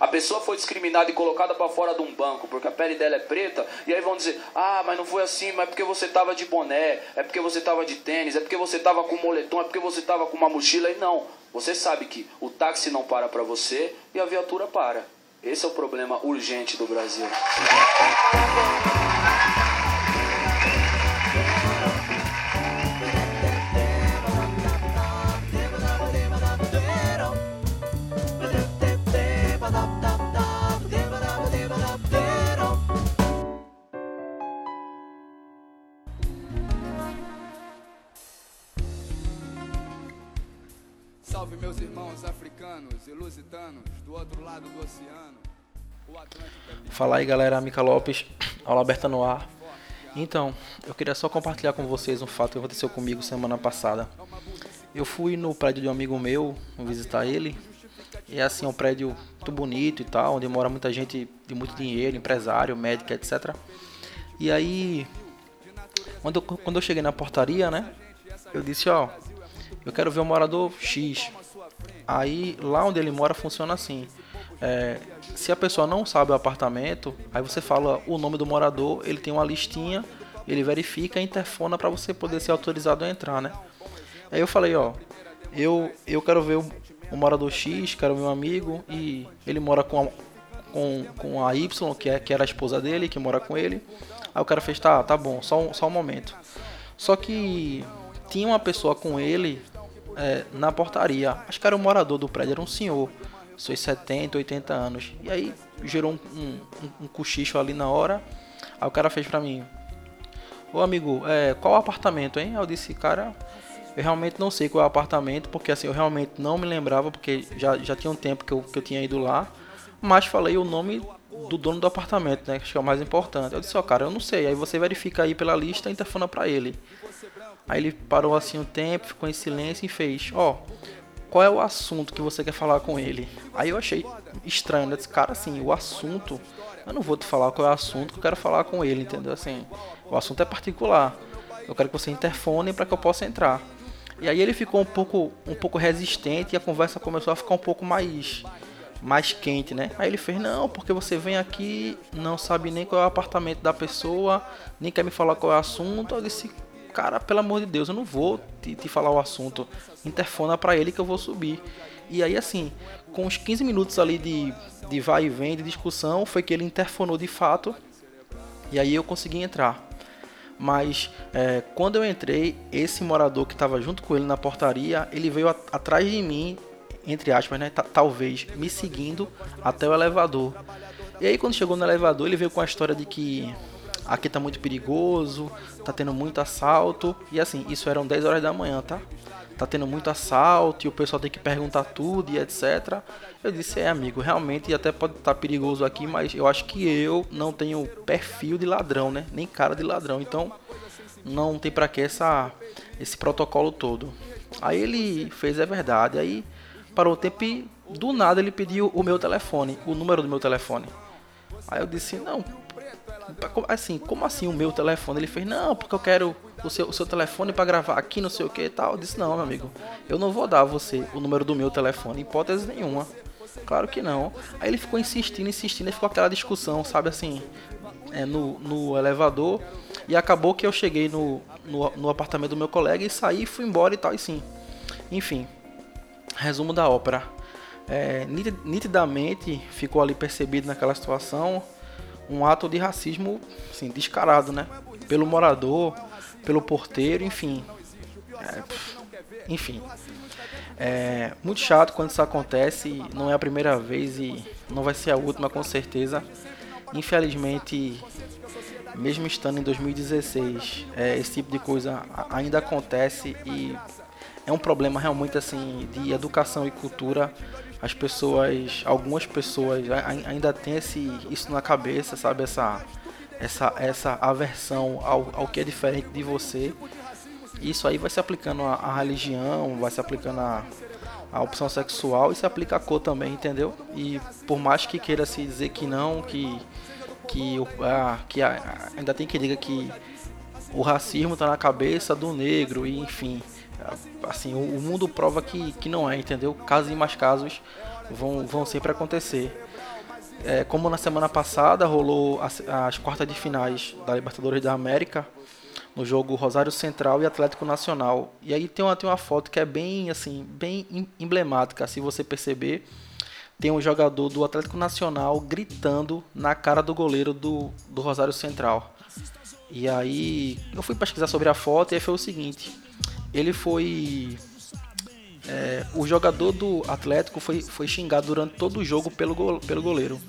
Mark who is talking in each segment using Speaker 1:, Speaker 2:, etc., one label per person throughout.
Speaker 1: A pessoa foi discriminada e colocada para fora de um banco porque a pele dela é preta, e aí vão dizer: "Ah, mas não foi assim, mas é porque você tava de boné, é porque você tava de tênis, é porque você tava com moletom, é porque você tava com uma mochila". E não, você sabe que o táxi não para para você e a viatura para. Esse é o problema urgente do Brasil.
Speaker 2: Salve meus irmãos africanos e lusitanos do outro lado do oceano. É
Speaker 3: Fala aí galera, Mica Lopes, aula aberta no ar. Então, eu queria só compartilhar com vocês um fato que aconteceu comigo semana passada. Eu fui no prédio de um amigo meu visitar ele. E é assim, um prédio muito bonito e tal, onde mora muita gente de muito dinheiro, empresário, médico, etc. E aí, quando eu, quando eu cheguei na portaria, né? Eu disse, ó, eu quero ver o morador X. Aí lá onde ele mora funciona assim. É, se a pessoa não sabe o apartamento, aí você fala o nome do morador, ele tem uma listinha, ele verifica e interfona para você poder ser autorizado a entrar, né? Aí eu falei, ó, eu, eu quero ver o, o morador X, quero ver um amigo, e ele mora com a, com, com a Y, que, é, que era a esposa dele, que mora com ele. Aí o cara fez, tá, tá bom, só um, só um momento. Só que tinha uma pessoa com ele é, na portaria. Acho que era um morador do prédio, era um senhor, seus 70, 80 anos. E aí gerou um, um, um cochicho ali na hora. Aí o cara fez pra mim: Ô amigo, é, qual apartamento, hein? Eu disse, cara, eu realmente não sei qual é o apartamento, porque assim, eu realmente não me lembrava, porque já, já tinha um tempo que eu, que eu tinha ido lá. Mas falei o nome do dono do apartamento, né? Acho que é o mais importante. Eu disse, ó, cara, eu não sei. Aí você verifica aí pela lista e interfona pra ele. Aí ele parou assim um tempo, ficou em silêncio e fez, ó, qual é o assunto que você quer falar com ele? Aí eu achei estranho, né? Disse, cara, assim, o assunto, eu não vou te falar qual é o assunto que eu quero falar com ele, entendeu? Assim, o assunto é particular. Eu quero que você interfone para que eu possa entrar. E aí ele ficou um pouco, um pouco resistente e a conversa começou a ficar um pouco mais mais quente, né? Aí ele fez, não, porque você vem aqui, não sabe nem qual é o apartamento da pessoa, nem quer me falar qual é o assunto. Eu disse, cara, pelo amor de Deus, eu não vou te, te falar o assunto. Interfona para ele que eu vou subir. E aí, assim, com uns 15 minutos ali de, de vai e vem, de discussão, foi que ele interfonou de fato. E aí eu consegui entrar. Mas é, quando eu entrei, esse morador que estava junto com ele na portaria, ele veio a, atrás de mim, entre aspas, né? Talvez me seguindo até o elevador. E aí quando chegou no elevador, ele veio com a história de que aqui tá muito perigoso, tá tendo muito assalto. E assim, isso eram 10 horas da manhã, tá? Tá tendo muito assalto e o pessoal tem que perguntar tudo e etc. Eu disse, é amigo, realmente até pode estar tá perigoso aqui, mas eu acho que eu não tenho perfil de ladrão, né? Nem cara de ladrão. Então não tem para que essa, esse protocolo todo. Aí ele fez, é verdade. Aí parou o tempo e do nada ele pediu o meu telefone, o número do meu telefone. Aí eu disse, não, assim, como assim o meu telefone? Ele fez, não, porque eu quero o seu, o seu telefone para gravar aqui, não sei o que e tal. Eu disse, não, meu amigo, eu não vou dar a você o número do meu telefone, hipótese nenhuma. Claro que não. Aí ele ficou insistindo, insistindo, e ficou aquela discussão, sabe assim, é, no, no elevador. E acabou que eu cheguei no, no, no apartamento do meu colega e saí, fui embora e tal, e sim. Enfim, resumo da ópera. É, nitidamente ficou ali percebido naquela situação um ato de racismo assim, descarado, né? Pelo morador, pelo porteiro, enfim. É, enfim. É muito chato quando isso acontece, não é a primeira vez e não vai ser a última com certeza. Infelizmente, mesmo estando em 2016, é, esse tipo de coisa ainda acontece e é um problema realmente assim de educação e cultura as pessoas, algumas pessoas ainda têm esse, isso na cabeça, sabe? Essa, essa, essa aversão ao, ao que é diferente de você. Isso aí vai se aplicando à, religião, vai se aplicando à, à opção sexual e se aplica à cor também, entendeu? E por mais que queira se dizer que não, que, que, ah, que ainda tem que diga que o racismo está na cabeça do negro, e enfim assim, o, mundo prova que, que não é, entendeu? Casos e mais casos vão, vão sempre acontecer. é, como na semana passada rolou as, as quartas de finais da Libertadores da América, no jogo Rosário Central e Atlético Nacional. E aí tem uma, tem uma foto que é bem assim, bem emblemática, se você perceber. Tem um jogador do Atlético Nacional gritando na cara do goleiro do, do Rosário Central. E aí eu fui pesquisar sobre a foto e aí foi o seguinte. Ele foi. É, o jogador do Atlético foi, foi xingado durante todo o jogo pelo, pelo goleiro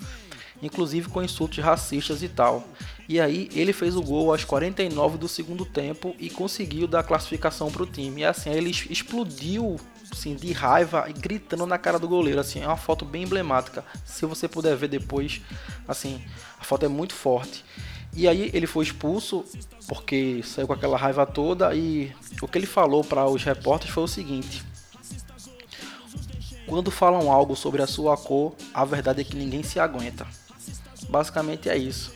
Speaker 3: inclusive com insultos racistas e tal. E aí ele fez o gol aos 49 do segundo tempo e conseguiu dar classificação para o time. E assim, ele explodiu assim, de raiva e gritando na cara do goleiro. Assim, é uma foto bem emblemática. Se você puder ver depois, assim, a foto é muito forte. E aí ele foi expulso porque saiu com aquela raiva toda e o que ele falou para os repórteres foi o seguinte: quando falam algo sobre a sua cor, a verdade é que ninguém se aguenta. Basicamente é isso.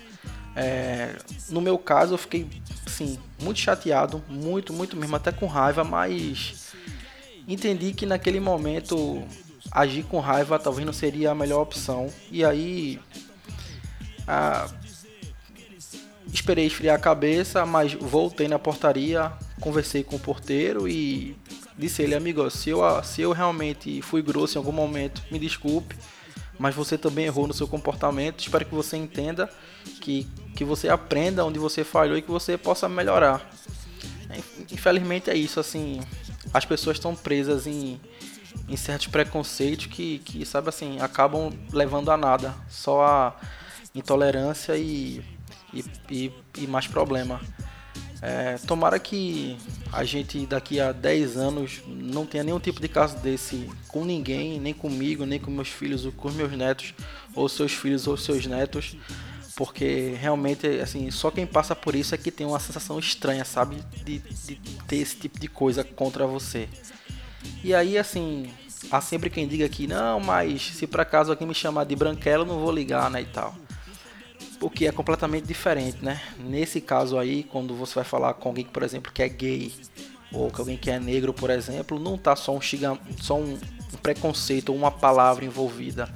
Speaker 3: É, no meu caso, eu fiquei, sim, muito chateado, muito, muito mesmo, até com raiva, mas entendi que naquele momento agir com raiva talvez não seria a melhor opção. E aí, esperei esfriar a cabeça, mas voltei na portaria, conversei com o porteiro e disse ele, amigo, se eu, se eu realmente fui grosso em algum momento, me desculpe mas você também errou no seu comportamento. Espero que você entenda, que, que você aprenda onde você falhou e que você possa melhorar. Infelizmente é isso, assim, as pessoas estão presas em, em certos preconceitos que, que, sabe assim, acabam levando a nada, só a intolerância e, e, e, e mais problema. É, tomara que a gente daqui a 10 anos não tenha nenhum tipo de caso desse com ninguém, nem comigo, nem com meus filhos, ou com meus netos, ou seus filhos ou seus netos, porque realmente assim só quem passa por isso é que tem uma sensação estranha, sabe, de, de ter esse tipo de coisa contra você. E aí assim há sempre quem diga que não, mas se por acaso alguém me chamar de branquela, eu não vou ligar, né e tal o que é completamente diferente, né? Nesse caso aí, quando você vai falar com alguém, por exemplo, que é gay ou com alguém que é negro, por exemplo, não tá só um, só um preconceito ou uma palavra envolvida.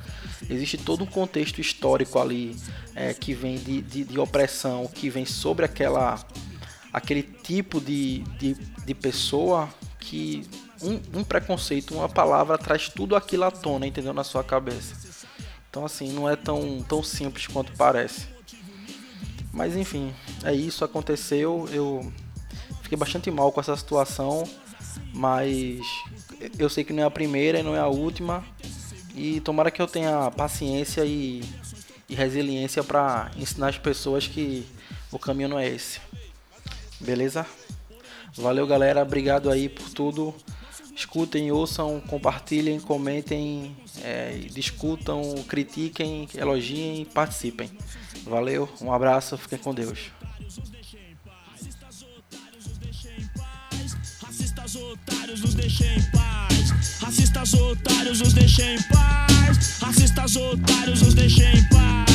Speaker 3: Existe todo um contexto histórico ali é, que vem de, de, de, opressão, que vem sobre aquela aquele tipo de, de, de pessoa que um, um preconceito, uma palavra traz tudo aquilo à tona, entendeu? Na sua cabeça. Então assim, não é tão, tão simples quanto parece. Mas enfim, é isso, aconteceu. Eu fiquei bastante mal com essa situação, mas eu sei que não é a primeira e não é a última. E tomara que eu tenha paciência e, e resiliência para ensinar as pessoas que o caminho não é esse. Beleza? Valeu, galera. Obrigado aí por tudo escutem, ouçam, compartilhem, comentem, é, discutam, critiquem, elogiem, participem. Valeu, um abraço, fiquem com Deus. Racistas otários deixem em paz. Racistas otários deixem em paz. Racistas otários deixem em paz.